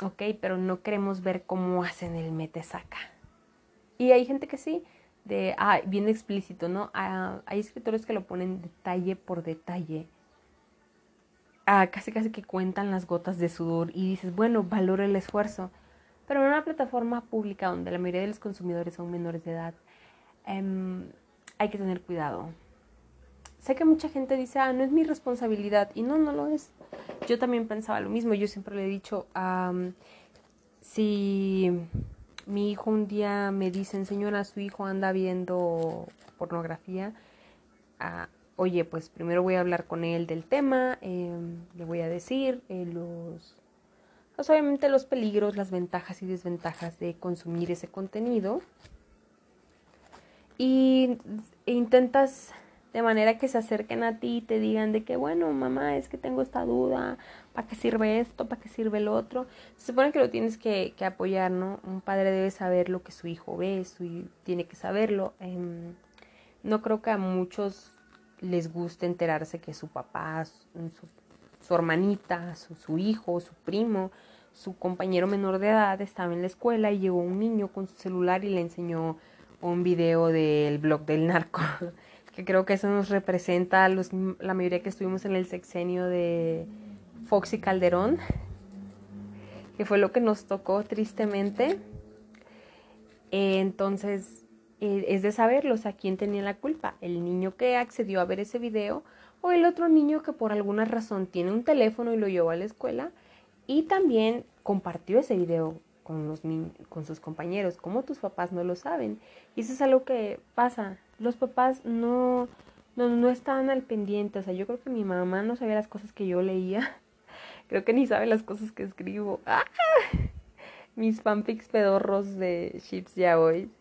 ok, pero no queremos ver cómo hacen el mete saca. Y hay gente que sí, de, ah, bien explícito, ¿no? Ah, hay escritores que lo ponen detalle por detalle. Casi casi que cuentan las gotas de sudor y dices, bueno, valora el esfuerzo. Pero en una plataforma pública donde la mayoría de los consumidores son menores de edad, em, hay que tener cuidado. Sé que mucha gente dice, ah, no es mi responsabilidad. Y no, no lo es. Yo también pensaba lo mismo. Yo siempre le he dicho, si mi hijo un día me dice, señora, su hijo anda viendo pornografía. Ah, oye, pues primero voy a hablar con él del tema, em, le voy a decir eh, los, pues obviamente los peligros, las ventajas y desventajas de consumir ese contenido. y intentas de manera que se acerquen a ti y te digan de que, bueno, mamá, es que tengo esta duda, ¿para qué sirve esto? ¿Para qué sirve el otro? Se supone que lo tienes que, que apoyar, ¿no? Un padre debe saber lo que su hijo ve, su, tiene que saberlo. Em, no creo que a muchos les guste enterarse que su papá, su, hermanita, su, hijo, su primo, su compañero menor de edad estaba en la escuela y llegó un niño con su celular y le enseñó un video del blog del narco que creo que eso nos representa a los, la mayoría que estuvimos en el sexenio de Fox y Calderón, que fue lo que nos tocó tristemente. entonces, eh, es de saberlos a quién tenía la culpa, el niño que accedió a ver ese video o el otro niño que por alguna razón tiene un teléfono y lo llevó a la escuela y también compartió ese video con, los con sus compañeros, como tus papás no lo saben. Y eso es algo que pasa. Los papás no, no, no estaban al pendiente. O sea, yo creo que mi mamá no sabía las cosas que yo leía. Creo que ni sabe las cosas que escribo. ¡Ah! Mis fanfics pedorros de Ships ya hoy.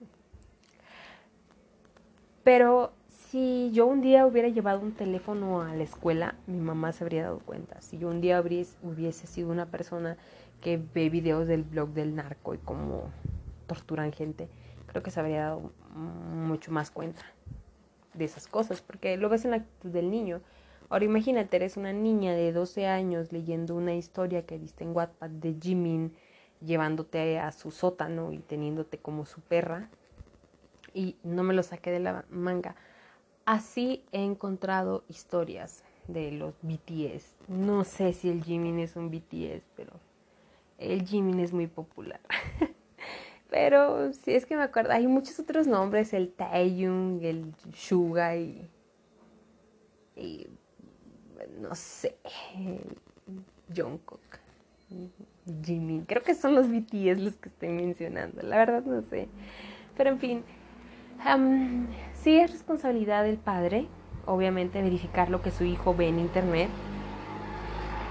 Pero si yo un día hubiera llevado un teléfono a la escuela, mi mamá se habría dado cuenta. Si yo un día hubiese sido una persona que ve videos del blog del narco y cómo torturan gente, creo que se habría dado mucho más cuenta de esas cosas, porque lo ves en la actitud del niño. Ahora imagínate, eres una niña de 12 años leyendo una historia que viste en Wattpad de Jimin llevándote a su sótano y teniéndote como su perra. Y no me lo saqué de la manga. Así he encontrado historias de los BTS. No sé si el Jimin es un BTS, pero el Jimin es muy popular. Pero si es que me acuerdo, hay muchos otros nombres, el Taeyong, el Suga y, no sé, Jungkook, Jimin. Creo que son los BTS los que estoy mencionando, la verdad no sé. Pero en fin, sí es responsabilidad del padre, obviamente, verificar lo que su hijo ve en internet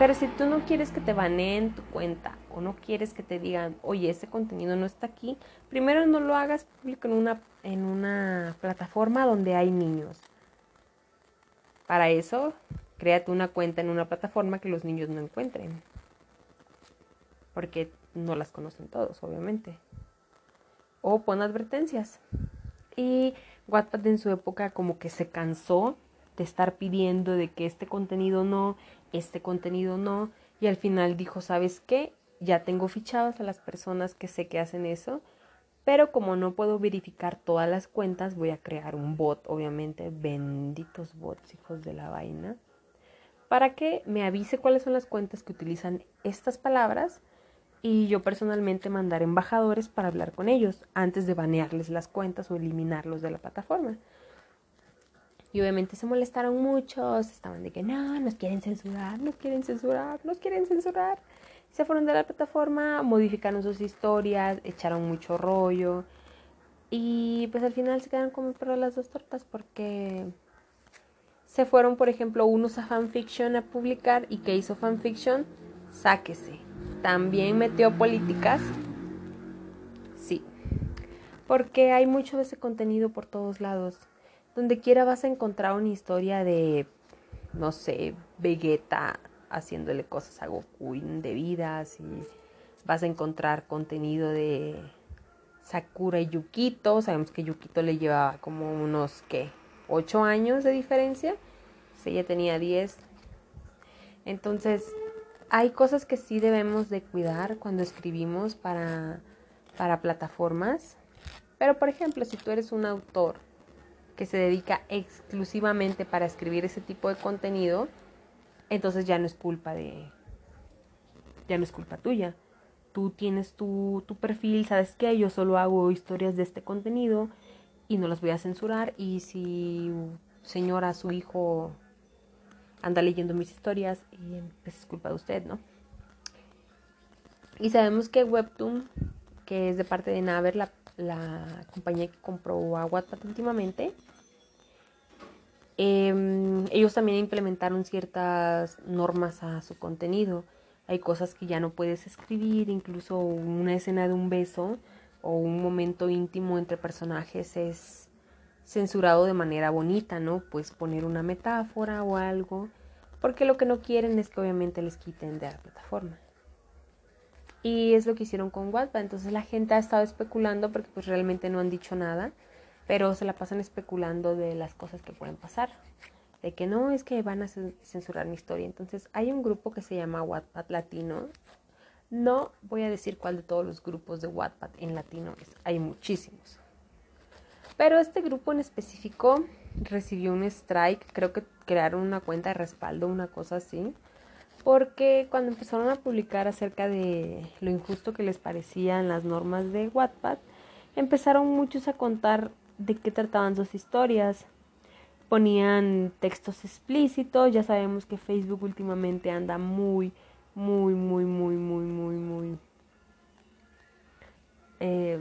pero si tú no quieres que te baneen tu cuenta o no quieres que te digan, oye, ese contenido no está aquí, primero no lo hagas público en una, en una plataforma donde hay niños. Para eso, créate una cuenta en una plataforma que los niños no encuentren. Porque no las conocen todos, obviamente. O pon advertencias. Y Wattpad en su época como que se cansó de estar pidiendo de que este contenido no, este contenido no, y al final dijo, ¿sabes qué? Ya tengo fichadas a las personas que sé que hacen eso, pero como no puedo verificar todas las cuentas, voy a crear un bot, obviamente, benditos bots, hijos de la vaina, para que me avise cuáles son las cuentas que utilizan estas palabras y yo personalmente mandar embajadores para hablar con ellos antes de banearles las cuentas o eliminarlos de la plataforma. Y obviamente se molestaron muchos, estaban de que no, nos quieren censurar, nos quieren censurar, nos quieren censurar. Se fueron de la plataforma, modificaron sus historias, echaron mucho rollo. Y pues al final se quedaron como perro las dos tortas porque se fueron, por ejemplo, unos a fanfiction a publicar y que hizo fanfiction, sáquese. También metió políticas. Sí. Porque hay mucho de ese contenido por todos lados donde quiera vas a encontrar una historia de, no sé, Vegeta haciéndole cosas a Goku indebidas y vas a encontrar contenido de Sakura y Yukito. Sabemos que Yukito le llevaba como unos, ¿qué? 8 años de diferencia. Si ella tenía 10. Entonces, hay cosas que sí debemos de cuidar cuando escribimos para, para plataformas. Pero, por ejemplo, si tú eres un autor que se dedica exclusivamente para escribir ese tipo de contenido, entonces ya no es culpa de, ya no es culpa tuya. Tú tienes tu, tu perfil, sabes que yo solo hago historias de este contenido y no las voy a censurar y si señora, su hijo anda leyendo mis historias, pues es culpa de usted, ¿no? Y sabemos que Webtoon, que es de parte de Naver, la, la compañía que compró a Wattpad últimamente, Em, ellos también implementaron ciertas normas a su contenido. Hay cosas que ya no puedes escribir, incluso una escena de un beso o un momento íntimo entre personajes es censurado de manera bonita, ¿no? Pues poner una metáfora o algo, porque lo que no quieren es que obviamente les quiten de la plataforma. Y es lo que hicieron con Wattpad, entonces la gente ha estado especulando porque pues realmente no han dicho nada, pero se la pasan especulando de las cosas que pueden pasar, de que no es que van a censurar mi historia. Entonces hay un grupo que se llama Wattpad Latino. No voy a decir cuál de todos los grupos de Wattpad en latino es, hay muchísimos. Pero este grupo en específico recibió un strike, creo que crearon una cuenta de respaldo, una cosa así, porque cuando empezaron a publicar acerca de lo injusto que les parecían las normas de Wattpad, empezaron muchos a contar de qué trataban sus historias. Ponían textos explícitos, ya sabemos que Facebook últimamente anda muy, muy, muy, muy, muy, muy, muy, eh,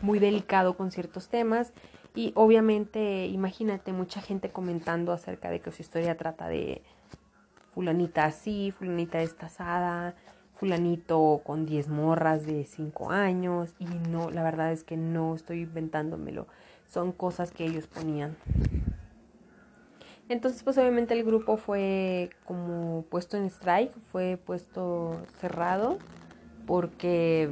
muy delicado con ciertos temas y obviamente, imagínate mucha gente comentando acerca de que su historia trata de fulanita así, fulanita destazada, fulanito con 10 morras de 5 años. Y no, la verdad es que no estoy inventándomelo. Son cosas que ellos ponían. Entonces, pues obviamente el grupo fue como puesto en strike, fue puesto cerrado, porque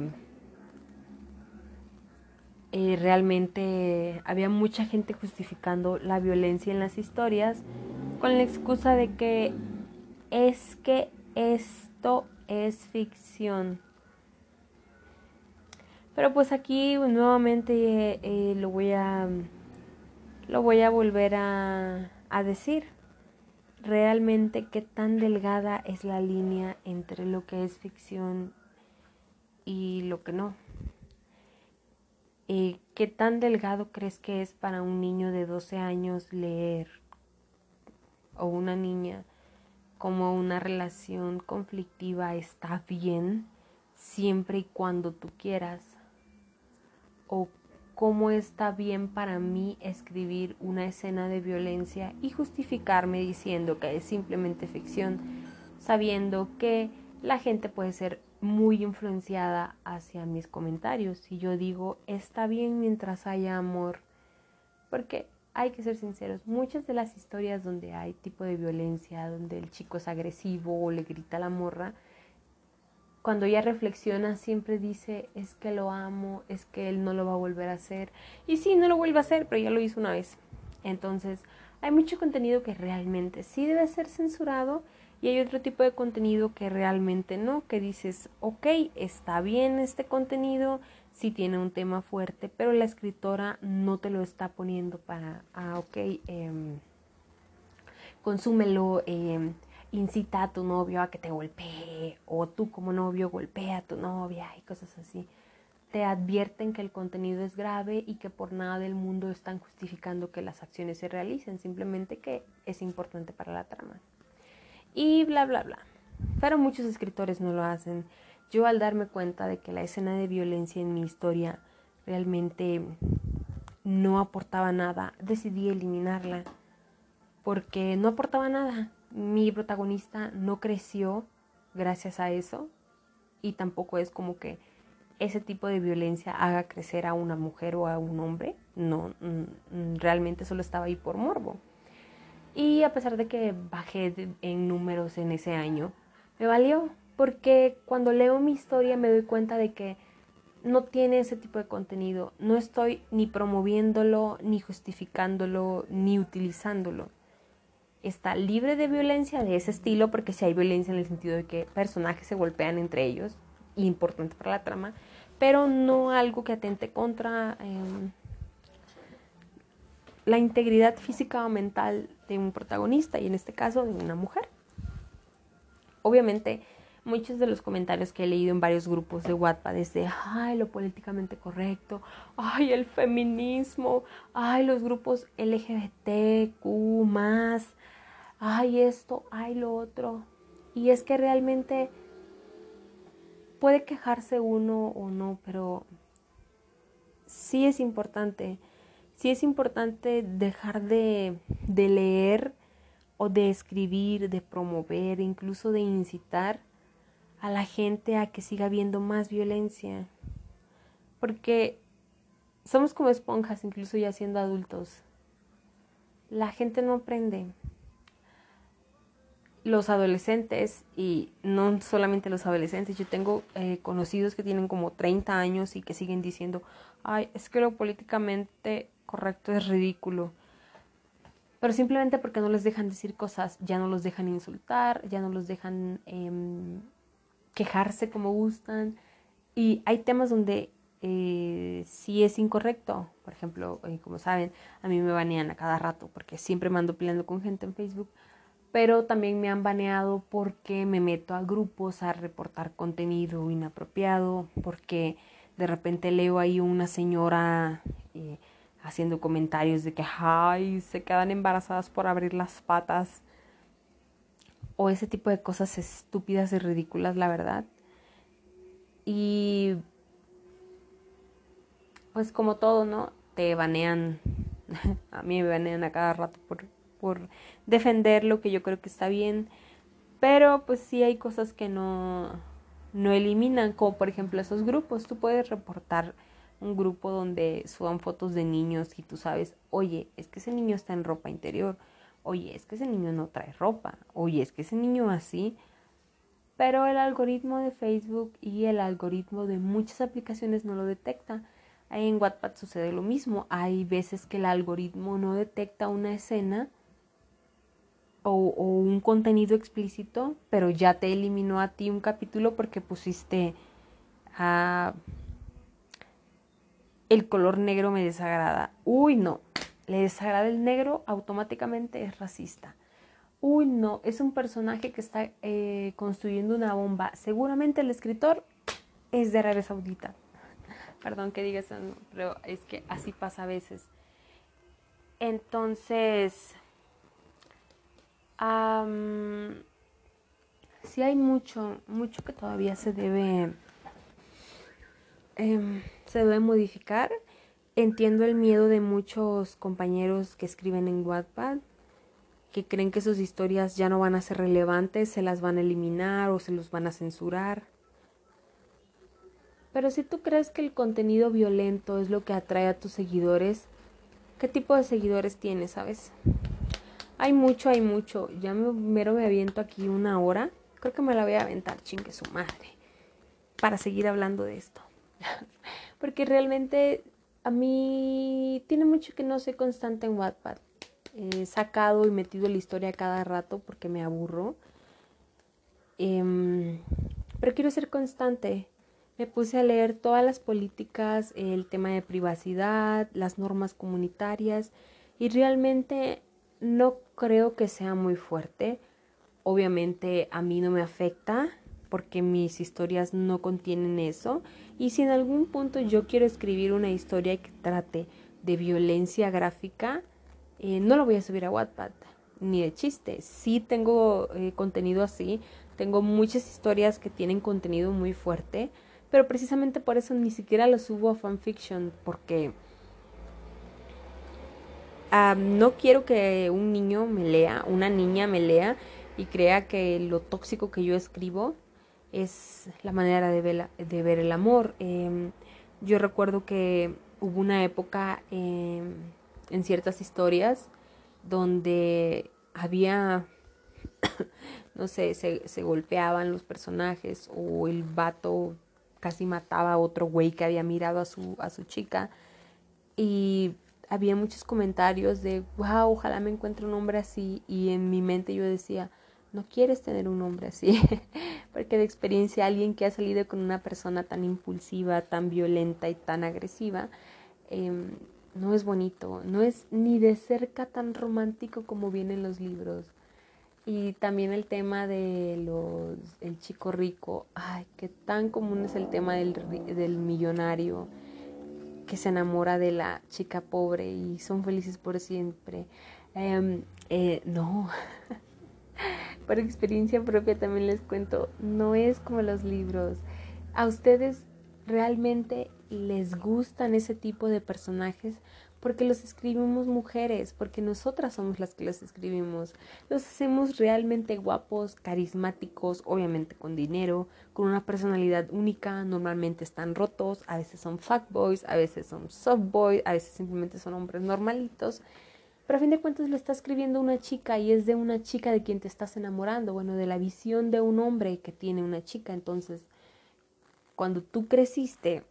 eh, realmente había mucha gente justificando la violencia en las historias con la excusa de que es que esto es ficción. Pero pues aquí nuevamente eh, lo voy a lo voy a volver a decir. Realmente qué tan delgada es la línea entre lo que es ficción y lo que no. Eh, ¿Qué tan delgado crees que es para un niño de 12 años leer o una niña como una relación conflictiva está bien siempre y cuando tú quieras? ¿O cómo está bien para mí escribir una escena de violencia y justificarme diciendo que es simplemente ficción, sabiendo que la gente puede ser muy influenciada hacia mis comentarios. Y yo digo, está bien mientras haya amor. Porque hay que ser sinceros, muchas de las historias donde hay tipo de violencia, donde el chico es agresivo o le grita la morra, cuando ella reflexiona siempre dice, es que lo amo, es que él no lo va a volver a hacer. Y sí, no lo vuelve a hacer, pero ya lo hizo una vez. Entonces, hay mucho contenido que realmente sí debe ser censurado y hay otro tipo de contenido que realmente no, que dices, ok, está bien este contenido, sí tiene un tema fuerte, pero la escritora no te lo está poniendo para, ah, ok, eh, consúmelo, em, incita a tu novio a que te golpee, o tú como novio golpea a tu novia y cosas así. Te advierten que el contenido es grave y que por nada del mundo están justificando que las acciones se realicen, simplemente que es importante para la trama y bla, bla, bla. Pero muchos escritores no lo hacen. Yo al darme cuenta de que la escena de violencia en mi historia realmente no aportaba nada, decidí eliminarla porque no aportaba nada. Mi protagonista no creció gracias a eso y tampoco es como que ese tipo de violencia haga crecer a una mujer o a un hombre. No, mm, realmente solo estaba ahí por morbo. Y a pesar de que bajé en números en ese año, me valió, porque cuando leo mi historia me doy cuenta de que no tiene ese tipo de contenido. No estoy ni promoviéndolo, ni justificándolo, ni utilizándolo. Está libre de violencia de ese estilo, porque si hay violencia en el sentido de que personajes se golpean entre ellos, importante para la trama, pero no algo que atente contra em, la integridad física o mental de un protagonista y en este caso de una mujer. Obviamente, muchos de los comentarios que he leído en varios grupos de WhatsApp es de, ay, lo políticamente correcto, ay, el feminismo, ay, los grupos LGBTQ más, ay, esto, ay, lo otro. Y es que realmente puede quejarse uno o no, pero sí es importante sí es importante dejar de, leer o de escribir, de promover, incluso de incitar a la gente a que siga viendo más violencia. Porque somos como esponjas, incluso ya siendo adultos. la gente no aprende. Los adolescentes, y no solamente los adolescentes, yo tengo eh, conocidos que tienen como 30 años y que siguen diciendo, ay, es que lo políticamente correcto es ridículo. Pero simplemente porque no les dejan decir cosas, ya no los dejan insultar, ya no los dejan em, quejarse como gustan. Y hay temas donde eh, sí es incorrecto. Por ejemplo, eh, como saben, a mí me banean a cada rato porque siempre me ando peleando con gente en Facebook. Pero también me han baneado porque me meto a grupos a reportar contenido inapropiado, porque de repente leo ahí una señora eh, haciendo comentarios de que ay, se quedan embarazadas por abrir las patas o ese tipo de cosas estúpidas y ridículas, la verdad. Y pues como todo, ¿no? Te banean, a mí me banean a cada rato por, por defender lo que yo creo que está bien, pero pues sí hay cosas que no, no eliminan, como por ejemplo esos grupos, tú puedes reportar un grupo donde suban fotos de niños y tú sabes, oye, es que ese niño está en ropa interior, oye, es que ese niño no trae ropa, oye, es que ese niño así, pero el algoritmo de Facebook y el algoritmo de muchas aplicaciones no lo detecta. En Wattpad sucede lo mismo. Hay veces que el algoritmo no detecta una escena o, un contenido explícito, pero ya te eliminó a ti un capítulo porque pusiste a el color negro me desagrada. Uy, no. Le desagrada el negro, automáticamente es racista. Uy, no, es un personaje que está eh, construyendo una bomba. Seguramente el escritor es de Arabia Saudita. Perdón que diga eso, pero es que así pasa a veces. Entonces, sí hay mucho, mucho que todavía se debe, em, se debe modificar. Entiendo el miedo de muchos compañeros que escriben en Wattpad, que creen que sus historias ya no van a ser relevantes, se las van a eliminar o se los van a censurar. Pero si tú crees que el contenido violento es lo que atrae a tus seguidores, ¿qué tipo de seguidores tienes, sabes? Hay mucho, hay mucho. Ya me, mero me aviento aquí una hora. Creo que me la voy a aventar, chingue su madre. Para seguir hablando de esto. Porque realmente a mí tiene mucho que no soy constante en Wattpad. He sacado y metido la historia cada rato porque me aburro. Em, pero quiero ser constante me puse a leer todas las políticas, el tema de privacidad, las normas comunitarias y realmente no creo que sea muy fuerte. Obviamente a mí no me afecta porque mis historias no contienen eso y si en algún punto yo quiero escribir una historia que trate de violencia gráfica, eh, no lo voy a subir a Wattpad ni de chiste. Sí tengo eh, contenido así, tengo muchas historias que tienen contenido muy fuerte, pero precisamente por eso ni siquiera lo subo a fanfiction, porque no quiero que un niño me lea, una niña me lea y crea que lo tóxico que yo escribo es la manera de ver, el amor. Em, yo recuerdo que hubo una época em, en ciertas historias donde había, no sé, se, se golpeaban los personajes o el vato casi mataba a otro güey que había mirado a su, a su chica. Y había muchos comentarios de, wow, ojalá me encuentre un hombre así. Y en mi mente yo decía, no quieres tener un hombre así. Porque de experiencia alguien que ha salido con una persona tan impulsiva, tan violenta y tan agresiva, em, no es bonito. No es ni de cerca tan romántico como vienen los libros. Y también el tema de los el chico rico, ay, qué tan común es el tema del, del millonario que se enamora de la chica pobre y son felices por siempre. Em, eh, no, por experiencia propia también les cuento, no es como los libros. A ustedes realmente les gustan ese tipo de personajes porque los escribimos mujeres, porque nosotras somos las que los escribimos. Los hacemos realmente guapos, carismáticos, obviamente con dinero, con una personalidad única, normalmente están rotos, a veces son fuckboys, a veces son softboys, a veces simplemente son hombres normalitos, Pero a fin de cuentas lo está escribiendo una chica y es de una chica de quien te estás enamorando, bueno, de la visión de un hombre que tiene una chica. Entonces, cuando tú creciste,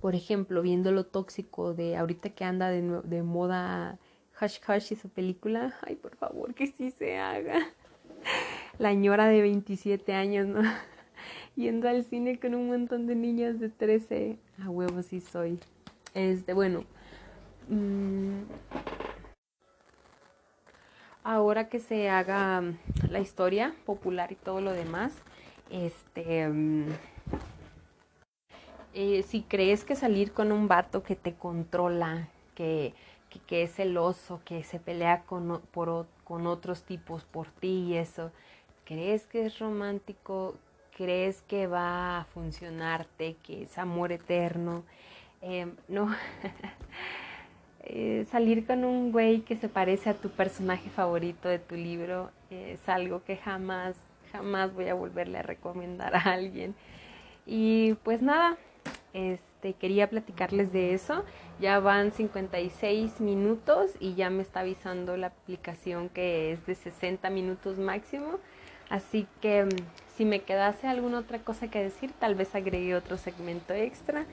por ejemplo, viendo lo tóxico de ahorita que anda de, moda Hush Hush y su película, ay, por favor, que sí se haga. La ñora de 27 años, ¿no? Yendo al cine con un montón de niñas de 13. A huevo sí soy. Este, bueno. Mmm, ahora que se haga mm, la historia popular y todo lo demás, este, mm, eh, si crees que salir con un vato que te controla, que, que, es celoso, que se pelea con, con otros tipos por ti y eso, crees que es romántico, crees que va a funcionarte, que es amor eterno, eh, no. Eh, salir con un güey que se parece a tu personaje favorito de tu libro es algo que jamás, jamás voy a volverle a recomendar a alguien. Y pues nada, este, quería platicarles de eso. Ya van 56 minutos y ya me está avisando la aplicación que es de 60 minutos máximo. Así que mm, si me quedase alguna otra cosa que decir, tal vez agregue otro segmento extra,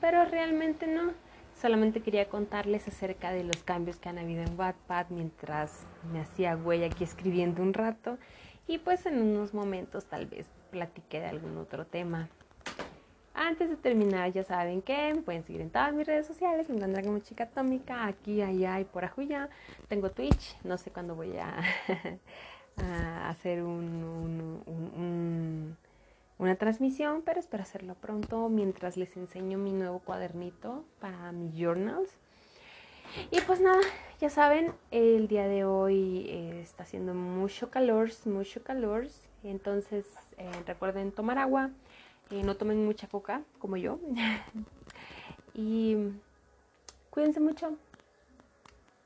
pero realmente no. Solamente quería contarles acerca de los cambios que han habido en Wattpad mientras me hacía huella aquí escribiendo un rato y pues en unos momentos tal vez platiqué de algún otro tema. Antes de terminar, ya saben que me pueden seguir en todas mis redes sociales, me encuentran como chica atómica, aquí, allá y por ajuya. Tengo Twitch, no sé cuándo voy a, hacer un una transmisión, pero espero hacerlo pronto mientras les enseño mi nuevo cuadernito para mis journals. Y pues nada, ya saben, el día de hoy eh, está haciendo mucho calor, mucho calor. Entonces eh, recuerden tomar agua, eh, no tomen mucha coca como yo. y cuídense mucho.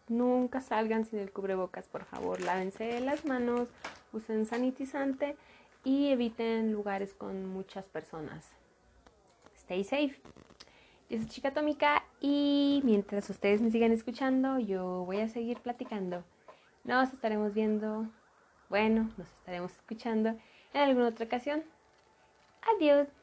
Nunca salgan sin el cubrebocas, por favor. Lávense las manos, usen sanitizante y eviten lugares con muchas personas. Stay safe. Yo soy Chica Atómica y mientras ustedes me sigan escuchando, yo voy a seguir platicando. Nos estaremos viendo, bueno, nos estaremos escuchando en alguna otra ocasión. Adiós.